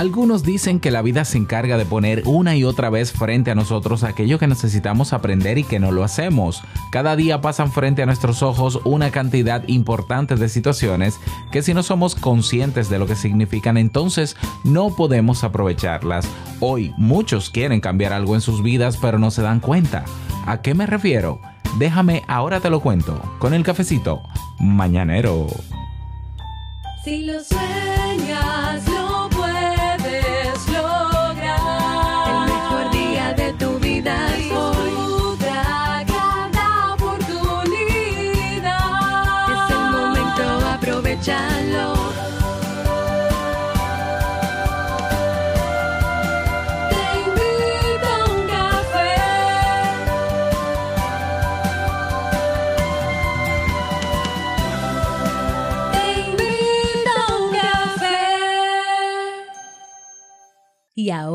Algunos dicen que la vida se encarga de poner una y otra vez frente a nosotros aquello que necesitamos aprender y que no lo hacemos. Cada día pasan frente a nuestros ojos una cantidad importante de situaciones que si no somos conscientes de lo que significan entonces no podemos aprovecharlas. Hoy muchos quieren cambiar algo en sus vidas pero no se dan cuenta. ¿A qué me refiero? Déjame ahora te lo cuento con el cafecito mañanero. Si lo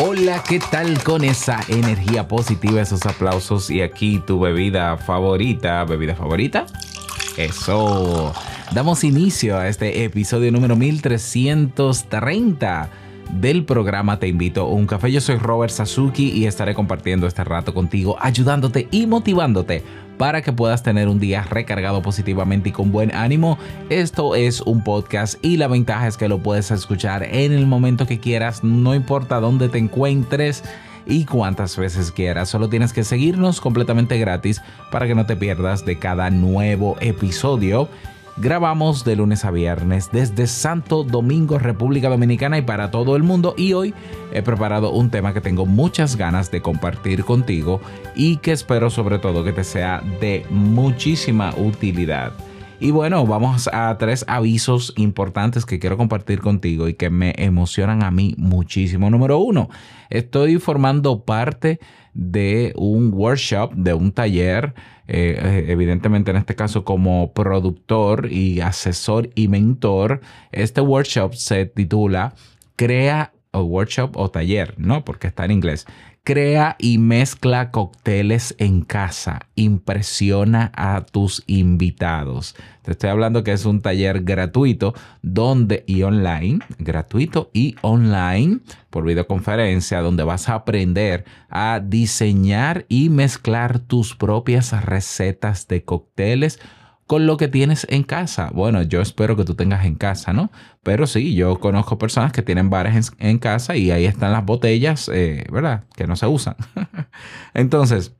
Hola, ¿qué tal con esa energía positiva, esos aplausos y aquí tu bebida favorita? ¿Bebida favorita? Eso. Damos inicio a este episodio número 1330 del programa Te invito a un café. Yo soy Robert Sasuki y estaré compartiendo este rato contigo, ayudándote y motivándote para que puedas tener un día recargado positivamente y con buen ánimo. Esto es un podcast y la ventaja es que lo puedes escuchar en el momento que quieras, no importa dónde te encuentres y cuántas veces quieras. Solo tienes que seguirnos completamente gratis para que no te pierdas de cada nuevo episodio. Grabamos de lunes a viernes desde Santo Domingo, República Dominicana y para todo el mundo. Y hoy he preparado un tema que tengo muchas ganas de compartir contigo y que espero sobre todo que te sea de muchísima utilidad. Y bueno, vamos a tres avisos importantes que quiero compartir contigo y que me emocionan a mí muchísimo. Número uno, estoy formando parte de un workshop, de un taller, eh, eh, evidentemente en este caso como productor y asesor y mentor. Este workshop se titula Crea o workshop o taller, ¿no? Porque está en inglés. Crea y mezcla cócteles en casa. Impresiona a tus invitados. Te estoy hablando que es un taller gratuito donde y online, gratuito y online por videoconferencia, donde vas a aprender a diseñar y mezclar tus propias recetas de cócteles con lo que tienes en casa. Bueno, yo espero que tú tengas en casa, ¿no? Pero sí, yo conozco personas que tienen bares en, casa y ahí están las botellas, eh, ¿verdad? Que no se usan. Entonces,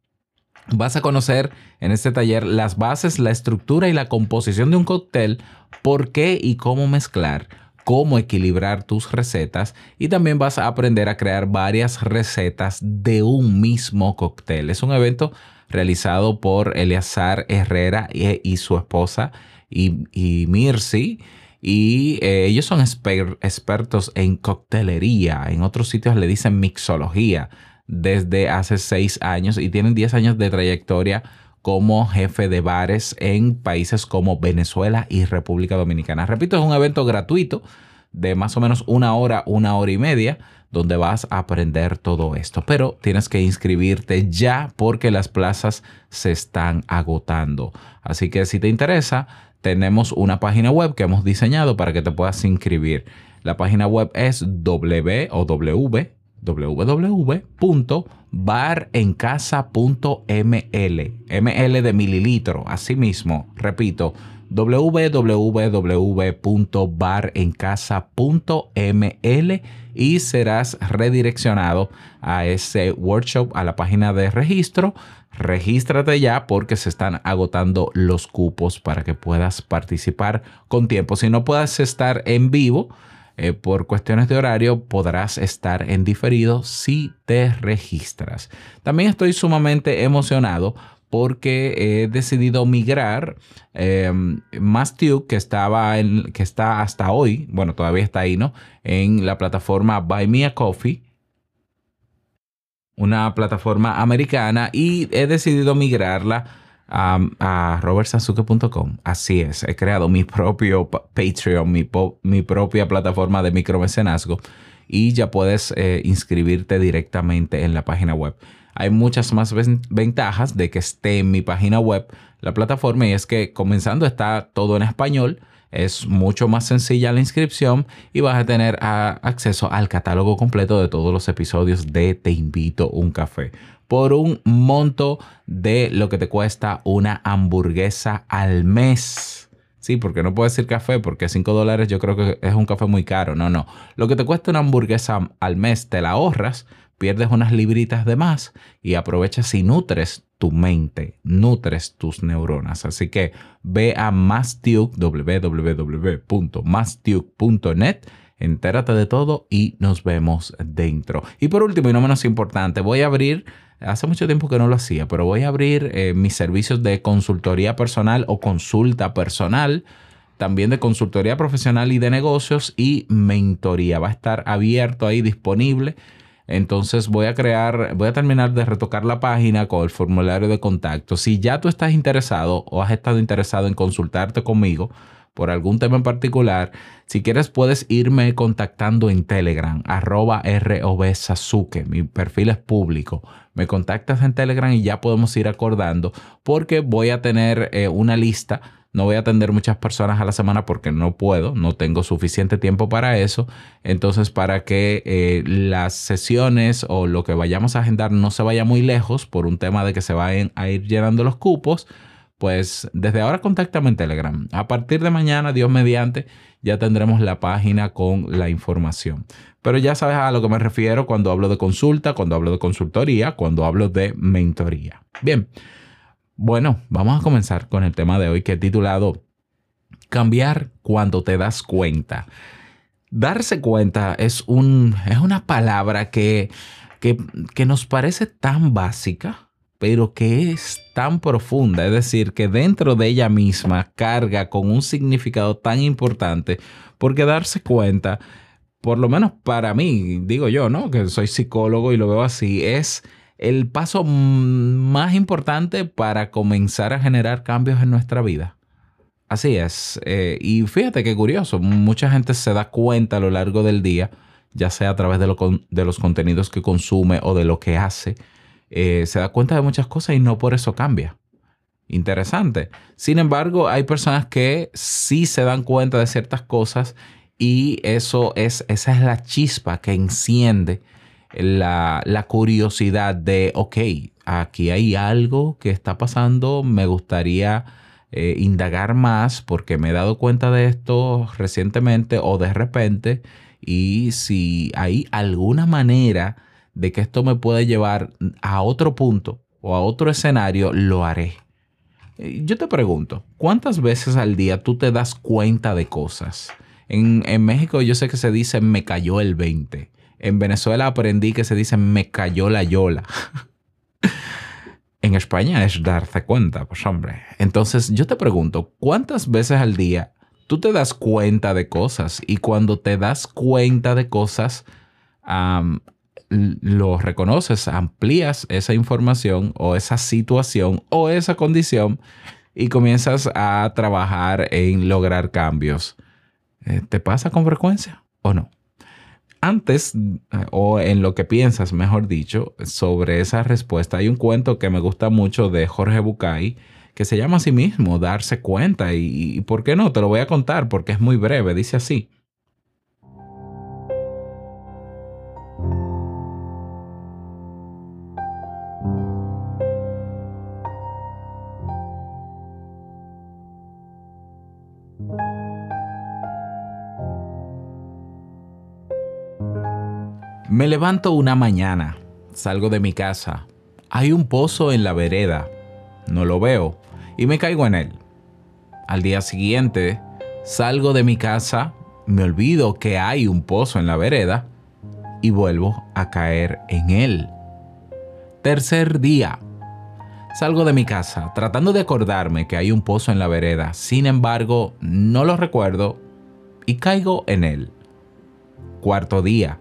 vas a conocer en este taller las bases, la estructura y la composición de un cóctel, por qué y cómo mezclar cómo equilibrar tus recetas y también vas a aprender a crear varias recetas de un mismo cóctel. Es un evento realizado por Eleazar Herrera y, su esposa y, y Mirsi. Y eh, ellos son exper- expertos en coctelería. En otros sitios le dicen mixología desde hace seis años y tienen 10 años de trayectoria como jefe de bares en países como Venezuela y República Dominicana. Repito, es un evento gratuito de más o menos una hora, una hora y media, donde vas a aprender todo esto. Pero tienes que inscribirte ya porque las plazas se están agotando. Así que si te interesa, tenemos una página web que hemos diseñado para que te puedas inscribir. La página web es w www.barencasa.ml ml de mililitro, así mismo, repito, www.barencasa.ml y serás redireccionado a ese workshop, a la página de registro. Regístrate ya porque se están agotando los cupos para que puedas participar con tiempo. Si no puedes estar en vivo, eh, por cuestiones de horario podrás estar en diferido si te registras. También estoy sumamente emocionado porque he decidido migrar eh, que estaba que está hasta hoy, bueno, todavía está ahí, ¿no? En la plataforma Buy Me a Coffee. una plataforma americana y he decidido migrarla a, a. Así es, he creado mi propio pa- Patreon, mi, mi propia plataforma de micromecenazgo y ya puedes eh, inscribirte directamente en la página web. Hay muchas más ven- ventajas de que esté en mi página web la plataforma y es que comenzando está todo en español. Es mucho más sencilla la inscripción y vas a tener acceso al catálogo completo de todos los episodios de Te invito un café por un monto de lo que te cuesta una hamburguesa al mes. Sí, porque no puedo decir café porque 5 dólares yo creo que es un café muy caro. No, no. Lo que te cuesta una hamburguesa al mes te la ahorras, pierdes unas libritas de más y aprovechas y nutres tu mente, nutres tus neuronas. Así que ve a Mastiuk, www.mastiuk.net, entérate de todo y nos vemos dentro. Y por último y no menos importante, voy a abrir, hace mucho tiempo que no lo hacía, pero voy a abrir eh, mis servicios de consultoría personal o consulta personal también de consultoría profesional y de negocios y mentoría. Va a estar abierto ahí disponible. Entonces voy a crear, voy a terminar de retocar la página con el formulario de contacto. Si ya tú estás interesado o has estado interesado en consultarte conmigo por algún tema en particular, si quieres puedes irme contactando en Telegram, arroba robsasuke. Mi perfil es público. Me contactas en Telegram y ya podemos ir acordando porque voy a tener eh, una lista no voy a atender muchas personas a la semana porque no puedo, no tengo suficiente tiempo para eso. Entonces, para que eh, las sesiones o lo que vayamos a agendar no se vaya muy lejos por un tema de que se vayan a ir llenando los cupos, pues desde ahora contáctame en Telegram. A partir de mañana, Dios mediante, ya tendremos la página con la información. Pero ya sabes a lo que me refiero cuando hablo de consulta, cuando hablo de consultoría, cuando hablo de mentoría. Bien. Bueno, vamos a comenzar con el tema de hoy que he titulado Cambiar cuando te das cuenta. Darse cuenta es, un, es una palabra que, que, que nos parece tan básica, pero que es tan profunda, es decir, que dentro de ella misma carga con un significado tan importante, porque darse cuenta, por lo menos para mí, digo yo, ¿no? Que soy psicólogo y lo veo así, es el paso más importante para comenzar a generar cambios en nuestra vida. Así es. Eh, y fíjate qué curioso, mucha gente se da cuenta a lo largo del día, ya sea a través de, los contenidos que consume o de lo que hace, eh, se da cuenta de muchas cosas y no por eso cambia. Interesante. Sin embargo, hay personas que sí se dan cuenta de ciertas cosas y eso es, esa es la chispa que enciende la, la curiosidad de, ok, aquí hay algo que está pasando, me gustaría eh, indagar más porque me he dado cuenta de esto recientemente o de repente y si hay alguna manera de que esto me puede llevar a otro punto o a otro escenario, lo haré. Eh, Yo te pregunto, ¿cuántas veces al día tú te das cuenta de cosas? En, en México yo sé que se dice me cayó el 20. En Venezuela aprendí que se dice me cayó la yola. en España es darse cuenta, pues hombre. Entonces yo te pregunto, ¿cuántas veces al día tú te das cuenta de cosas? Y cuando te das cuenta de cosas, l- lo reconoces, amplías esa información o esa situación o esa condición y comienzas a trabajar en lograr cambios. Eh, ¿Te pasa con frecuencia o no? Antes, eh, o en lo que piensas, mejor dicho, sobre esa respuesta, hay un cuento que me gusta mucho de Jorge Bucay que se llama a sí mismo Darse cuenta. Y, y ¿por qué no? Te lo voy a contar porque es muy breve. Dice así. Levanto una mañana, salgo de mi casa. Hay un pozo en la vereda. No lo veo y me caigo en él. Al día siguiente, salgo de mi casa, me olvido que hay un pozo en la vereda y vuelvo a caer en él. Tercer día. Salgo de mi casa tratando de acordarme que hay un pozo en la vereda. Sin embargo, no lo recuerdo y caigo en él. Cuarto día.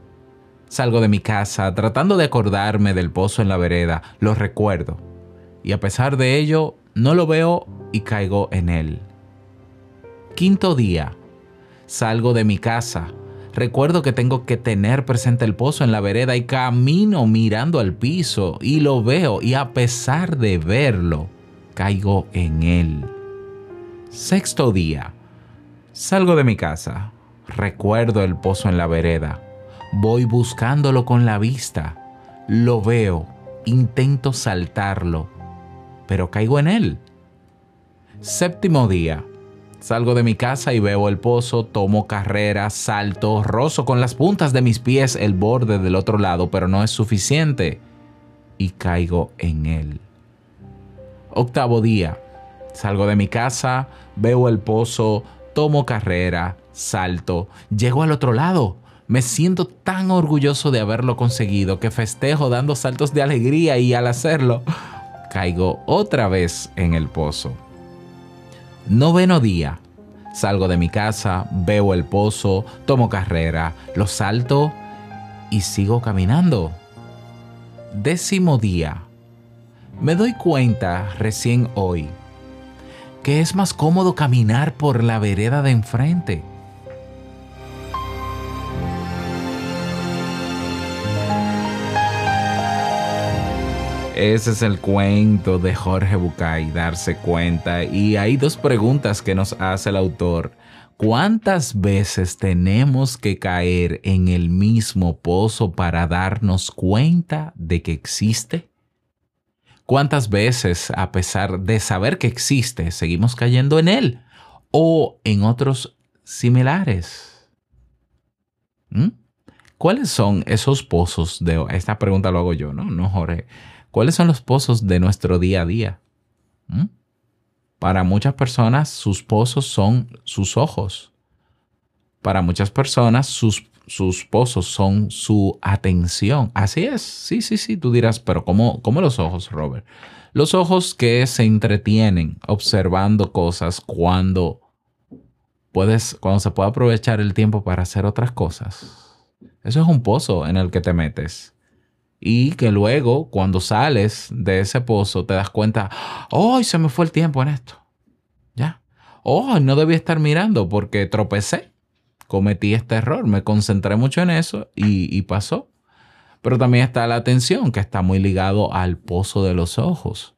Salgo de mi casa tratando de acordarme del pozo en la vereda, lo recuerdo. Y a pesar de ello, no lo veo y caigo en él. Quinto día. Salgo de mi casa. Recuerdo que tengo que tener presente el pozo en la vereda y camino mirando al piso y lo veo y a pesar de verlo, caigo en él. Sexto día. Salgo de mi casa. Recuerdo el pozo en la vereda. Voy buscándolo con la vista. Lo veo. Intento saltarlo. Pero caigo en él. Séptimo día. Salgo de mi casa y veo el pozo, tomo carrera, salto, rozo con las puntas de mis pies el borde del otro lado, pero no es suficiente. Y caigo en él. Octavo día. Salgo de mi casa, veo el pozo, tomo carrera, salto, llego al otro lado. Me siento tan orgulloso de haberlo conseguido que festejo dando saltos de alegría y al hacerlo, caigo otra vez en el pozo. Noveno día. Salgo de mi casa, veo el pozo, tomo carrera, lo salto y sigo caminando. Décimo día. Me doy cuenta recién hoy que es más cómodo caminar por la vereda de enfrente. Ese es el cuento de Jorge Bucay, darse cuenta. Y hay dos preguntas que nos hace el autor. ¿Cuántas veces tenemos que caer en el mismo pozo para darnos cuenta de que existe? ¿Cuántas veces, a pesar de saber que existe, seguimos cayendo en él o en otros similares? ¿Mm? ¿Cuáles son esos pozos de... Esta pregunta lo hago yo, ¿no? No, Jorge. ¿Cuáles son los pozos de nuestro día a día? ¿Mm? Para muchas personas sus pozos son sus ojos. Para muchas personas sus, sus pozos son su atención. Así es. Sí, sí, sí. Tú dirás, pero ¿cómo, ¿cómo los ojos, Robert? Los ojos que se entretienen observando cosas cuando puedes, cuando se puede aprovechar el tiempo para hacer otras cosas. Eso es un pozo en el que te metes y que luego cuando sales de ese pozo te das cuenta, ¡ay, se me fue el tiempo en esto! ¿Ya? ¡Oh, no debía estar mirando porque tropecé! Cometí este error, me concentré mucho en eso y, y pasó. Pero también está la atención, que está muy ligado al pozo de los ojos.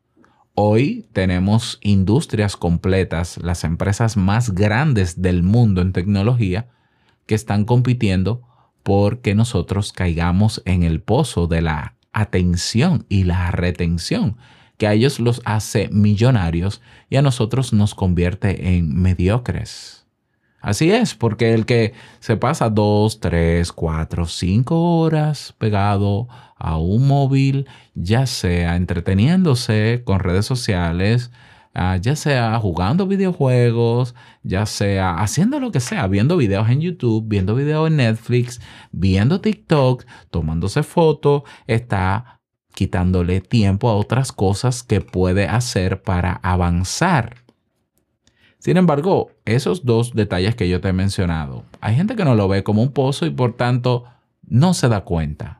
Hoy tenemos industrias completas, las empresas más grandes del mundo en tecnología, que están compitiendo porque nosotros caigamos en el pozo de la atención y la retención, que a ellos los hace millonarios y a nosotros nos convierte en mediocres. Así es, porque el que se pasa dos, tres, cuatro, cinco horas pegado a un móvil, ya sea entreteniéndose con redes sociales, Ah, ya sea jugando videojuegos, ya sea haciendo lo que sea, viendo videos en YouTube, viendo videos en Netflix, viendo TikTok, tomándose fotos, está quitándole tiempo a otras cosas que puede hacer para avanzar. Sin embargo, esos dos detalles que yo te he mencionado, hay gente que no lo ve como un pozo y por tanto no se da cuenta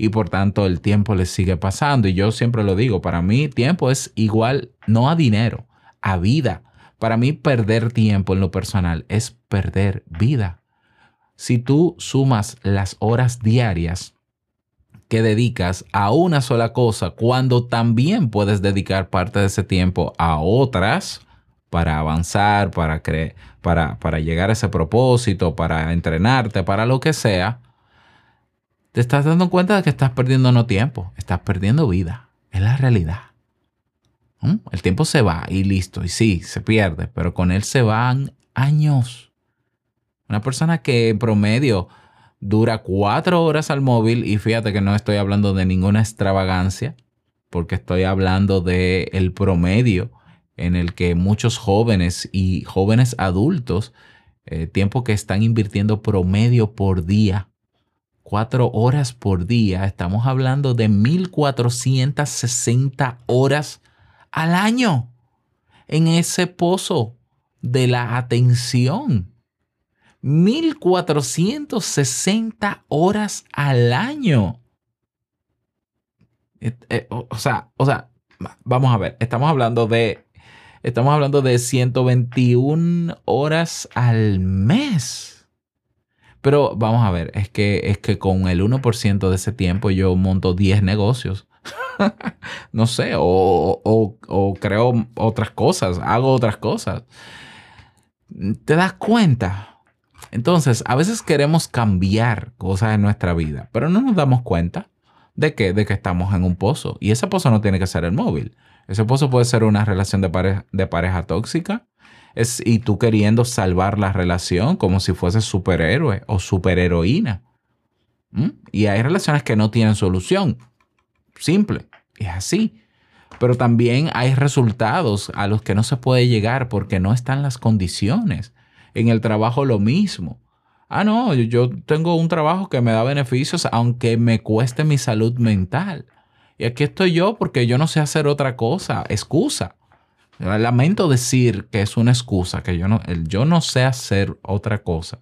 y por tanto el tiempo le sigue pasando. Y yo siempre lo digo, para mí tiempo es igual no a dinero, a vida. Para mí perder tiempo en lo personal es perder vida. Si tú sumas las horas diarias que dedicas a una sola cosa, cuando también puedes dedicar parte de ese tiempo a otras, para avanzar, para, para, para llegar a ese propósito, para entrenarte, para lo que sea, te estás dando cuenta de que estás perdiendo no tiempo, estás perdiendo vida. Es la realidad. ¿Mm? El tiempo se va y listo, y sí, se pierde, pero con él se van años. Una persona que en promedio dura cuatro horas al móvil, y fíjate que no estoy hablando de ninguna extravagancia, porque estoy hablando del el promedio en el que muchos jóvenes y jóvenes adultos, eh, tiempo que están invirtiendo promedio por día cuatro horas por día, estamos hablando de 1460 horas al año en ese pozo de la atención. 1460 horas al año. Eh, o sea, o sea, vamos a ver, estamos hablando de estamos hablando de 121 horas al mes. Pero vamos a ver, es que, es que con el 1% de ese tiempo yo monto 10 negocios. no sé, o, o- creo otras cosas, hago otras cosas. ¿Te das cuenta? Entonces, a veces queremos cambiar cosas en nuestra vida, pero no nos damos cuenta de que, de que estamos en un pozo. Y ese pozo no tiene que ser el móvil. Ese pozo puede ser una relación de pareja, de pareja tóxica. Es, y tú queriendo salvar la relación como si fuese superhéroe o superheroína. ¿Mm? Y hay relaciones que no tienen solución. Simple. Es así. Pero también hay resultados a los que no se puede llegar porque no están las condiciones. En el trabajo lo mismo. Ah, no, yo- tengo un trabajo que me da beneficios aunque me cueste mi salud mental. Y aquí estoy yo porque yo no sé hacer otra cosa. Excusa. Lamento decir que es una excusa, que yo no, el yo no sé hacer otra cosa.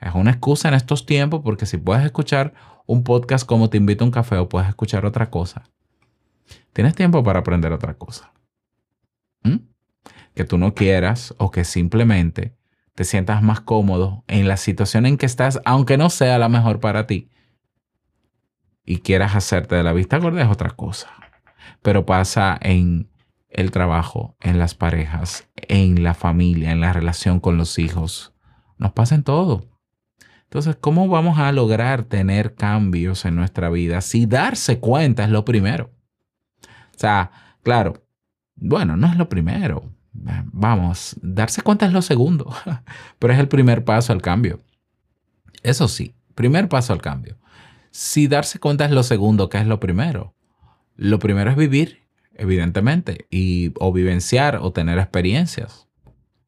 Es una excusa en estos tiempos porque si puedes escuchar un podcast como Te invito a un café o puedes escuchar otra cosa, tienes tiempo para aprender otra cosa. ¿Mm? Que tú no quieras o que simplemente te sientas más cómodo en la situación en que estás, aunque no sea la mejor para ti, y quieras hacerte de la vista gorda es otra cosa. Pero pasa en el trabajo, en las parejas, en la familia, en la relación con los hijos. Nos pasa en todo. Entonces, ¿cómo vamos a lograr tener cambios en nuestra vida si darse cuenta es lo primero? O sea, claro, bueno, no es lo primero. Vamos, darse cuenta es lo segundo, pero es el primer paso al cambio. Eso sí, primer paso al cambio. Si darse cuenta es lo segundo, ¿qué es lo primero? Lo primero es vivir, evidentemente, y, o vivenciar o tener experiencias.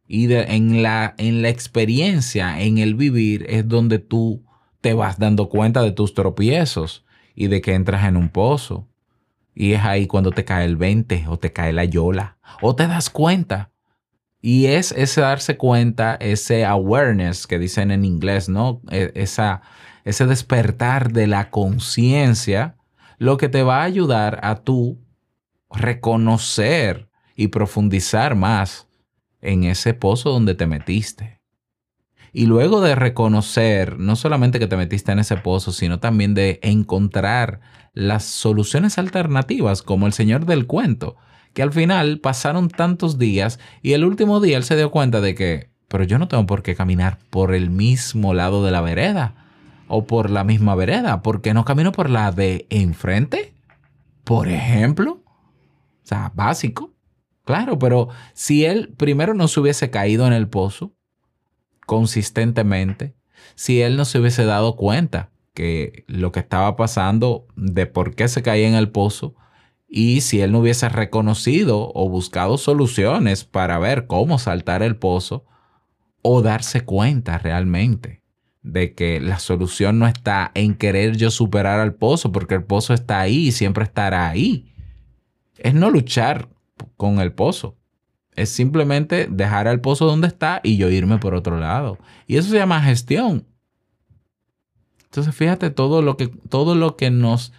Y de- en, la, en la experiencia, en el vivir, es donde tú te vas dando cuenta de tus tropiezos y de que entras en un pozo. Y es ahí cuando te cae el 20 o te cae la yola o te das cuenta. Y es ese darse cuenta, ese awareness que dicen en inglés, ¿no? E- Esa, ese despertar de la conciencia, lo que te va a ayudar a tú reconocer y profundizar más en ese pozo donde te metiste. Y luego de reconocer, no solamente que te metiste en ese pozo, sino también de encontrar las soluciones alternativas, como el señor del cuento, que al final pasaron tantos días y el último día él se dio cuenta de que, pero yo no tengo por qué caminar por el mismo lado de la vereda o por la misma vereda, porque no camino por la de enfrente, por ejemplo. O sea, básico. Claro, pero si él primero no se hubiese caído en el pozo consistentemente, si él no se hubiese dado cuenta que lo que estaba pasando, de por qué se caía en el pozo, y si él no hubiese reconocido o buscado soluciones para ver cómo saltar el pozo, o darse cuenta realmente de que la solución no está en querer yo superar al pozo, porque el pozo está ahí y siempre estará ahí. Es no luchar con el pozo. Es simplemente dejar al pozo donde está y yo irme por otro lado. Y eso se llama gestión. Entonces, fíjate todo lo que, todo lo que nos,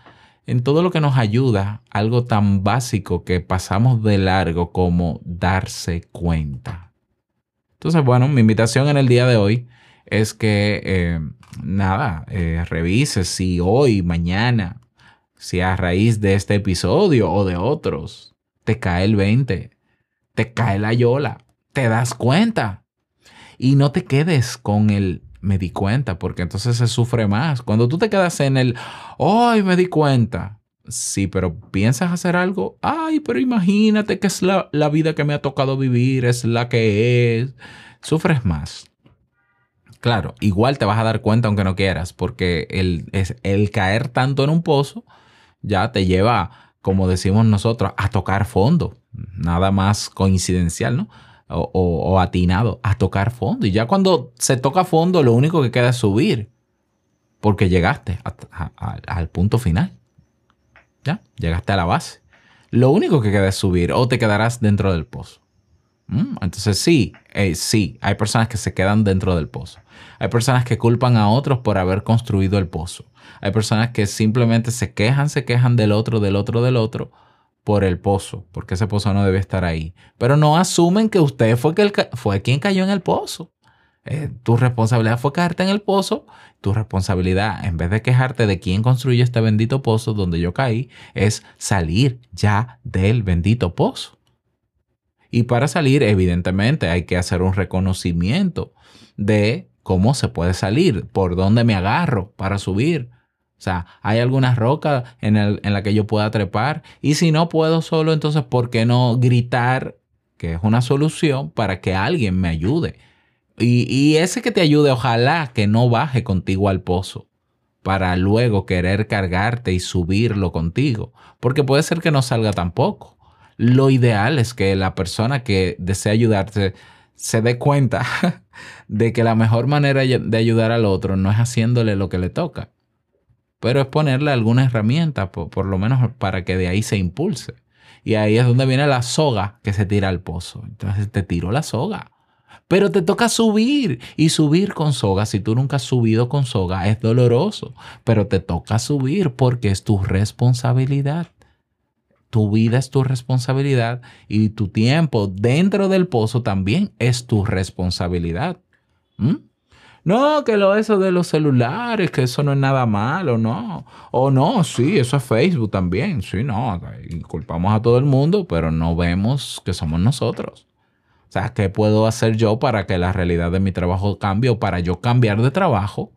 en todo lo que nos ayuda, algo tan básico que pasamos de largo como darse cuenta. Entonces, bueno, mi invitación en el día de hoy es que, eh, nada, eh, revises si hoy, mañana, si a raíz de este episodio o de otros, te cae el 20, te cae la yola, te das cuenta. Y no te quedes con el me di cuenta, porque entonces se sufre más. Cuando tú te quedas en el, ay, me di cuenta. Sí, pero piensas hacer algo, ay, pero imagínate que es la, la vida que me ha tocado vivir, es la que es. Sufres más. Claro, igual te vas a dar cuenta aunque no quieras, porque el, es, el caer tanto en un pozo ya te lleva, como decimos nosotros, a tocar fondo. Nada más coincidencial, ¿no? O, o- atinado, a tocar fondo. Y ya cuando se toca fondo, lo único que queda es subir, porque llegaste al punto final. Ya, llegaste a la base. Lo único que queda es subir o te quedarás dentro del pozo. ¿Mm? Entonces sí, eh, sí, hay personas que se quedan dentro del pozo. Hay personas que culpan a otros por haber construido el pozo. Hay personas que simplemente se quejan, se quejan del otro, del otro, del otro por el pozo, porque ese pozo no debe estar ahí. Pero no asumen que usted fue, que fue quien cayó en el pozo. Eh, tu responsabilidad fue caerte en el pozo. Tu responsabilidad, en vez de quejarte de quién construyó este bendito pozo donde yo caí, es salir ya del bendito pozo. Y para salir, evidentemente, hay que hacer un reconocimiento de cómo se puede salir, por dónde me agarro para subir. O sea, hay alguna roca en, el- en la que yo pueda trepar. Y si no puedo solo, entonces, ¿por qué no gritar que es una solución para que alguien me ayude? Y, y ese que te ayude, ojalá que no baje contigo al pozo para luego querer cargarte y subirlo contigo. Porque puede ser que no salga tampoco. Lo ideal es que la persona que desea ayudarte se dé cuenta de que la mejor manera de ayudar al otro no es haciéndole lo que le toca, pero es ponerle alguna herramienta, por, lo menos para que de ahí se impulse. Y ahí es donde viene la soga que se tira al pozo. Entonces te tiró la soga. Pero te toca subir y subir con soga. Si tú nunca has subido con soga, es doloroso, pero te toca subir porque es tu responsabilidad. Tu vida es tu responsabilidad y tu tiempo dentro del pozo también es tu responsabilidad. ¿Mm? No, que lo eso de los celulares, que eso no es nada malo, no. O no, sí, eso es Facebook también. Sí, no, culpamos a todo el mundo, pero no vemos que somos nosotros. O sea, ¿qué puedo hacer yo para que la realidad de mi trabajo cambie o para yo cambiar de trabajo?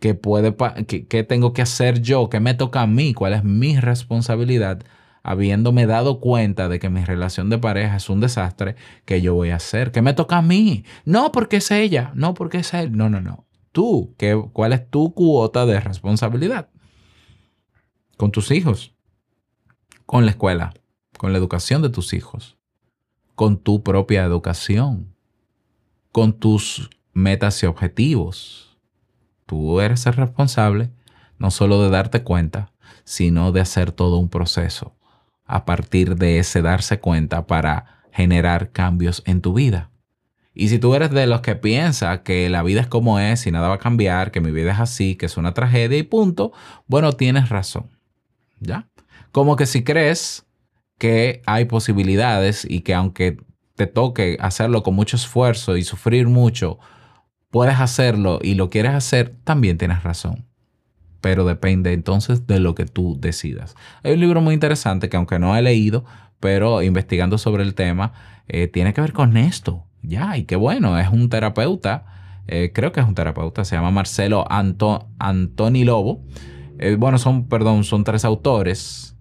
¿Qué, puede, qué, qué tengo que hacer yo? ¿Qué me toca a mí? ¿Cuál es mi responsabilidad? Habiéndome dado cuenta de que mi relación de pareja es un desastre, ¿qué yo voy a hacer? ¿Qué me toca a mí? No porque es ella, no porque es él. No, no, no. Tú, ¿qué, ¿cuál es tu cuota de responsabilidad? Con tus hijos, con la escuela, con la educación de tus hijos, con tu propia educación, con tus metas y objetivos. Tú eres el responsable no solo de darte cuenta, sino de hacer todo un proceso a partir de ese darse cuenta para generar cambios en tu vida. Y si tú eres de los que piensa que la vida es como es y nada va a cambiar, que mi vida es así, que es una tragedia y punto, bueno, tienes razón. ¿Ya? Como que si crees que hay posibilidades y que aunque te toque hacerlo con mucho esfuerzo y sufrir mucho, puedes hacerlo y lo quieres hacer, también tienes razón. Pero depende entonces de lo que tú decidas. Hay un libro muy interesante que aunque no he leído, pero investigando sobre el tema, eh, tiene que ver con esto. Ya, y qué bueno, es un terapeuta, eh, creo que es un terapeuta, se llama Marcelo Anto- Antoni Lobo. Eh, bueno, son, perdón, son tres autores,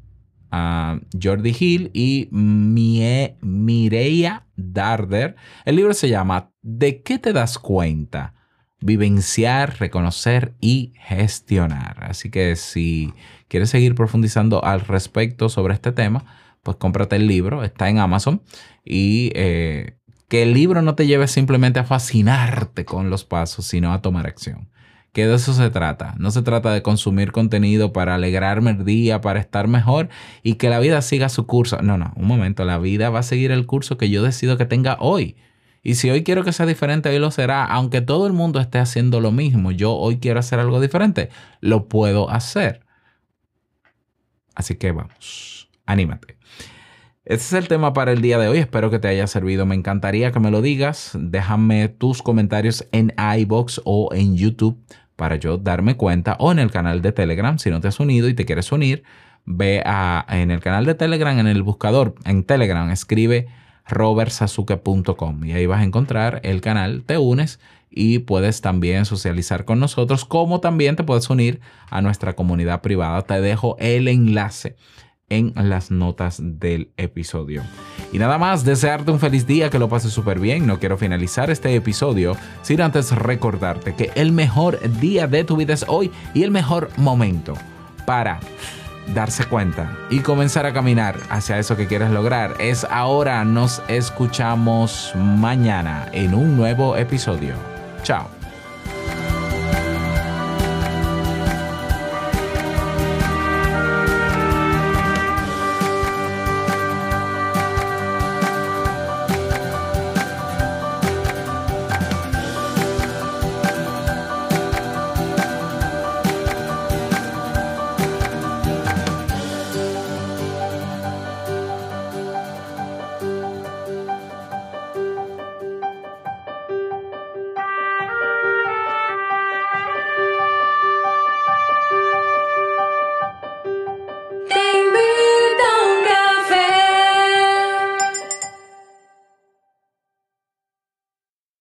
ah, Jordi Hill y Mie- Mireia Darder. El libro se llama ¿De qué te das cuenta? Vivenciar, reconocer y gestionar. Así que si quieres seguir profundizando al respecto sobre este tema, pues cómprate el libro, está en Amazon y eh, que el libro no te lleve simplemente a fascinarte con los pasos, sino a tomar acción. Que de eso se trata. No se trata de consumir contenido para alegrarme el día, para estar mejor y que la vida siga su curso. No, no, un momento, la vida va a seguir el curso que yo decido que tenga hoy. Y si hoy quiero que sea diferente, hoy lo será. Aunque todo el mundo esté haciendo lo mismo, yo hoy quiero hacer algo diferente, lo puedo hacer. Así que vamos, anímate. Ese es el tema para el día de hoy. Espero que te haya servido. Me encantaría que me lo digas. Déjame tus comentarios en iBox o en YouTube para yo darme cuenta o en el canal de Telegram. Si no te has unido y te quieres unir, ve a, en el canal de Telegram, en el buscador, en Telegram, escribe robertsasuke.com y ahí vas a encontrar el canal, te unes y puedes también socializar con nosotros, como también te puedes unir a nuestra comunidad privada. Te dejo el enlace en las notas del episodio. Y nada más, desearte un feliz día, que lo pases súper bien. No quiero finalizar este episodio sin antes recordarte que el mejor día de tu vida es hoy y el mejor momento para darse cuenta y comenzar a caminar hacia eso que quieres lograr es ahora. Nos escuchamos mañana en un nuevo episodio. Chao.